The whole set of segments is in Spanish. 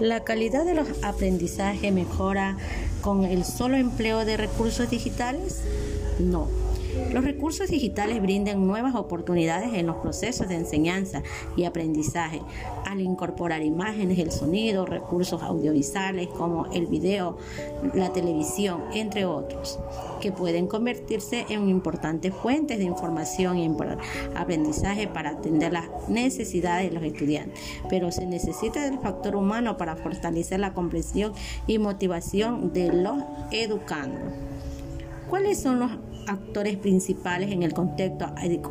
La calidad de los aprendizajes mejora con el solo empleo de recursos digitales? No. Los recursos digitales brindan nuevas oportunidades en los procesos de enseñanza y aprendizaje al incorporar imágenes, el sonido, recursos audiovisuales como el video, la televisión, entre otros, que pueden convertirse en importantes fuentes de información y aprendizaje para atender las necesidades de los estudiantes. Pero se necesita del factor humano para fortalecer la comprensión y motivación de los educandos. ¿Cuáles son los actores principales en el contexto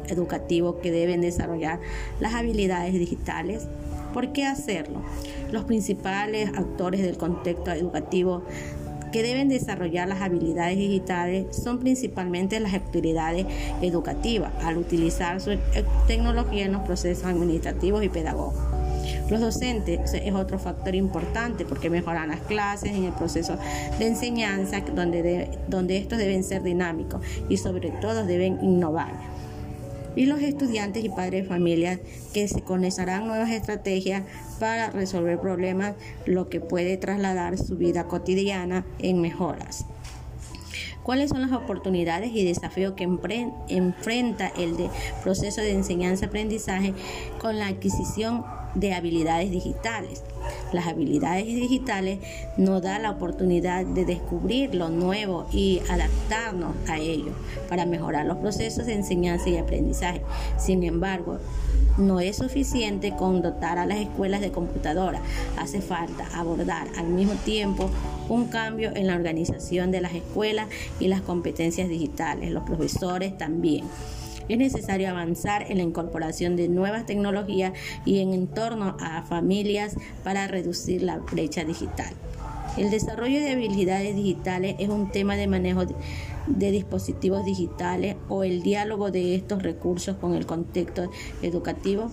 educativo que deben desarrollar las habilidades digitales. ¿Por qué hacerlo? Los principales actores del contexto educativo que deben desarrollar las habilidades digitales son principalmente las actividades educativas al utilizar su tecnología en los procesos administrativos y pedagógicos. Los docentes es otro factor importante porque mejoran las clases en el proceso de enseñanza donde, donde estos deben ser dinámicos y sobre todo deben innovar y los estudiantes y padres de familia que se conectarán nuevas estrategias para resolver problemas, lo que puede trasladar su vida cotidiana en mejoras. ¿Cuáles son las oportunidades y desafíos que enfrenta el proceso de enseñanza-aprendizaje con la adquisición de habilidades digitales. Las habilidades digitales nos da la oportunidad de descubrir lo nuevo y adaptarnos a ello para mejorar los procesos de enseñanza y aprendizaje. Sin embargo, no es suficiente con dotar a las escuelas de computadora. Hace falta abordar al mismo tiempo un cambio en la organización de las escuelas y las competencias digitales. Los profesores también es necesario avanzar en la incorporación de nuevas tecnologías y en entorno a familias para reducir la brecha digital. El desarrollo de habilidades digitales es un tema de manejo de dispositivos digitales o el diálogo de estos recursos con el contexto educativo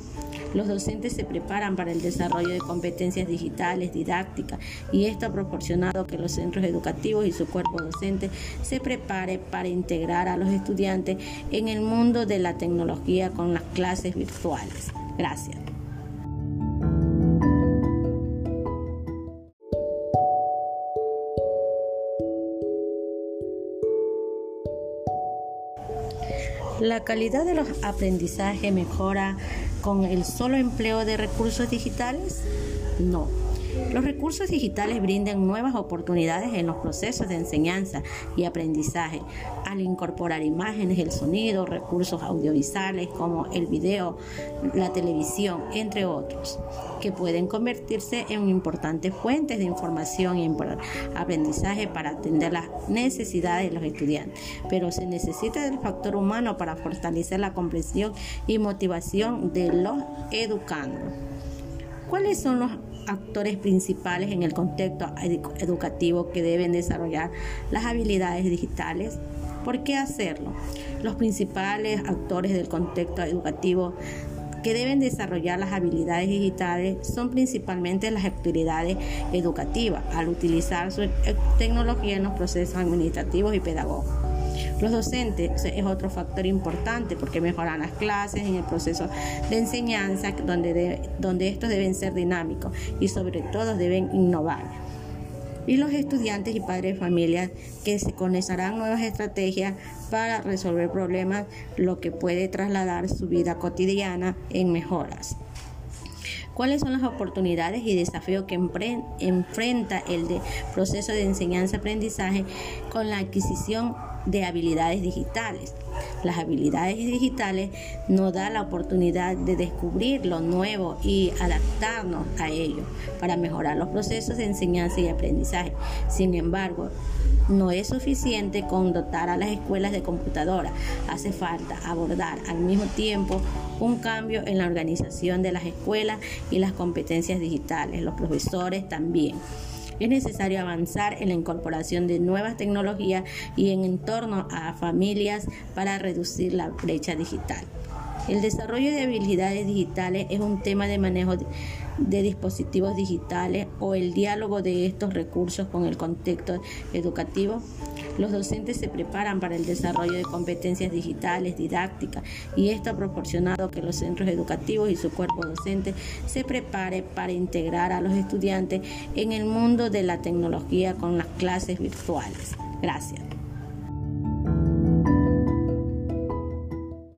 los docentes se preparan para el desarrollo de competencias digitales, didácticas, y esto ha proporcionado que los centros educativos y su cuerpo docente se prepare para integrar a los estudiantes en el mundo de la tecnología con las clases virtuales. Gracias. La calidad de los aprendizajes mejora con el solo empleo de recursos digitales? No. Los recursos digitales brindan nuevas oportunidades en los procesos de enseñanza y aprendizaje al incorporar imágenes, el sonido, recursos audiovisuales como el video, la televisión, entre otros, que pueden convertirse en importantes fuentes de información y aprendizaje para atender las necesidades de los estudiantes. Pero se necesita del factor humano para fortalecer la comprensión y motivación de los educandos. ¿Cuáles son los actores principales en el contexto educativo que deben desarrollar las habilidades digitales. ¿Por qué hacerlo? Los principales actores del contexto educativo que deben desarrollar las habilidades digitales son principalmente las actividades educativas al utilizar su tecnología en los procesos administrativos y pedagógicos. Los docentes es otro factor importante porque mejoran las clases en el proceso de enseñanza donde, donde estos deben ser dinámicos y sobre todo deben innovar y los estudiantes y padres de familia que se conectarán nuevas estrategias para resolver problemas, lo que puede trasladar su vida cotidiana en mejoras. ¿Cuáles son las oportunidades y desafíos que enfrenta el proceso de enseñanza-aprendizaje con la adquisición de habilidades digitales. Las habilidades digitales nos da la oportunidad de descubrir lo nuevo y adaptarnos a ello para mejorar los procesos de enseñanza y aprendizaje. Sin embargo, no es suficiente con dotar a las escuelas de computadora. Hace falta abordar al mismo tiempo un cambio en la organización de las escuelas y las competencias digitales. Los profesores también es necesario avanzar en la incorporación de nuevas tecnologías y en entorno a familias para reducir la brecha digital. El desarrollo de habilidades digitales es un tema de manejo de dispositivos digitales o el diálogo de estos recursos con el contexto educativo. Los docentes se preparan para el desarrollo de competencias digitales, didácticas, y esto ha proporcionado que los centros educativos y su cuerpo docente se prepare para integrar a los estudiantes en el mundo de la tecnología con las clases virtuales. Gracias.